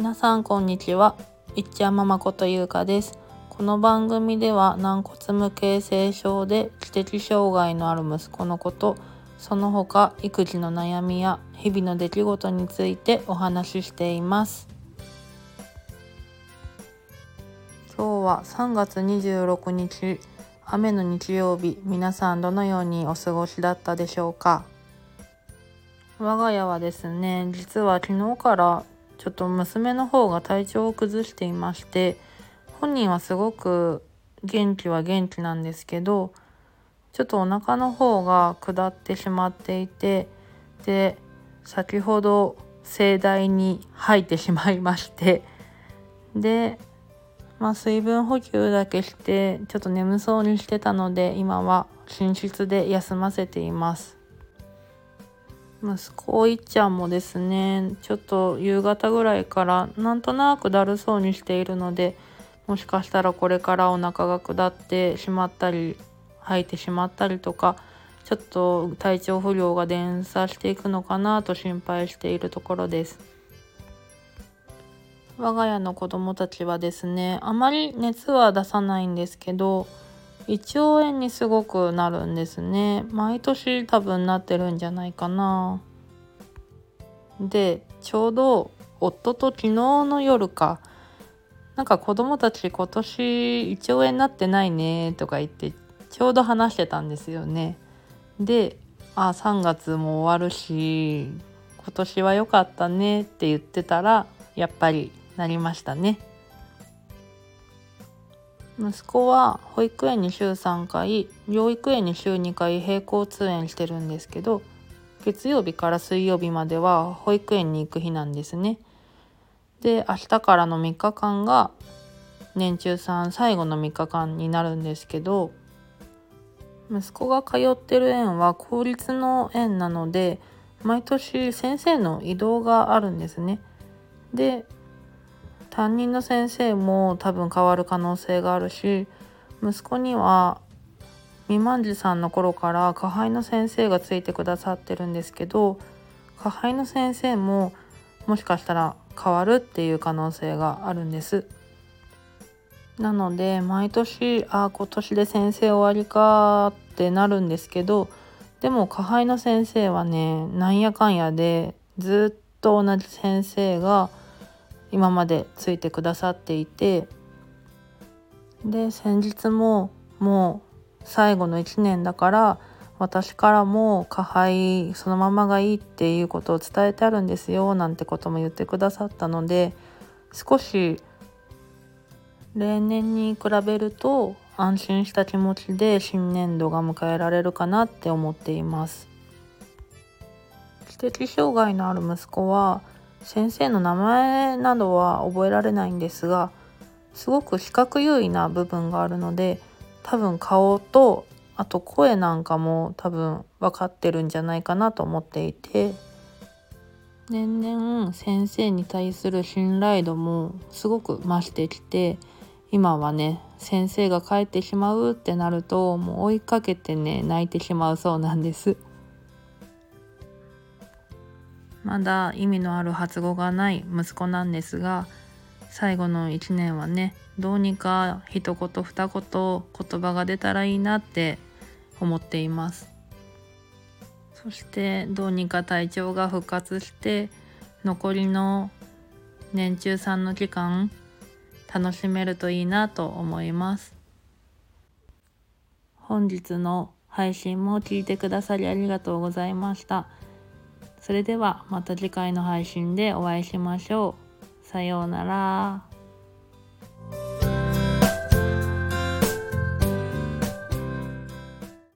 皆さんこんにちは。いっちゃままことゆうかです。この番組では軟骨無形成症で知的障害のある息子のこと、その他育児の悩みや日々の出来事についてお話ししています。今日は3月26日、雨の日曜日、皆さんどのようにお過ごしだったでしょうか？我が家はですね、実は昨日からちょっと娘の方が体調を崩していまして本人はすごく元気は元気なんですけどちょっとお腹の方が下ってしまっていてで先ほど盛大に吐いてしまいましてでまあ水分補給だけしてちょっと眠そうにしてたので今は寝室で休ませています。息子いっちゃんもですねちょっと夕方ぐらいからなんとなくだるそうにしているのでもしかしたらこれからお腹が下ってしまったり吐いてしまったりとかちょっと体調不良が連鎖していくのかなと心配しているところです。我が家の子供たちはですねあまり熱は出さないんですけど胃腸炎にすごくなるんですね。毎年多分なってるんじゃないかな。でちょうど夫と昨日の夜か。なんか子供たち今年胃腸炎になってないねとか言ってちょうど話してたんですよね。であ3月も終わるし今年は良かったねって言ってたらやっぱりなりましたね。息子は保育園に週3回養育園に週2回並行通園してるんですけど月曜日から水曜日までは保育園に行く日なんですね。で明日からの3日間が年中さん最後の3日間になるんですけど息子が通ってる園は公立の園なので毎年先生の移動があるんですね。で担任の先生も多分変わる可能性があるし息子には未満児さんの頃から下輩の先生がついてくださってるんですけど下輩の先生ももしかしたら変わるっていう可能性があるんです。なので毎年あ今年で先生終わりかってなるんですけどでも下輩の先生はねなんやかんやでずっと同じ先生が今までついてくださっていてで先日ももう最後の1年だから私からも下輩そのままがいいっていうことを伝えてあるんですよなんてことも言ってくださったので少し例年に比べると安心した気持ちで新年度が迎えられるかなって思っています。知的障害のある息子は先生の名前などは覚えられないんですがすごく視覚優位な部分があるので多分顔とあと声なんかも多分分かってるんじゃないかなと思っていて年々先生に対する信頼度もすごく増してきて今はね先生が帰ってしまうってなるともう追いかけてね泣いてしまうそうなんです。まだ意味のある発語がない息子なんですが最後の1年はねどうにか一言二言言葉が出たらいいなって思っていますそしてどうにか体調が復活して残りの年中さんの期間楽しめるといいなと思います本日の配信も聞いてくださりありがとうございました。それではまた次回の配信でお会いしましょう。さようなら。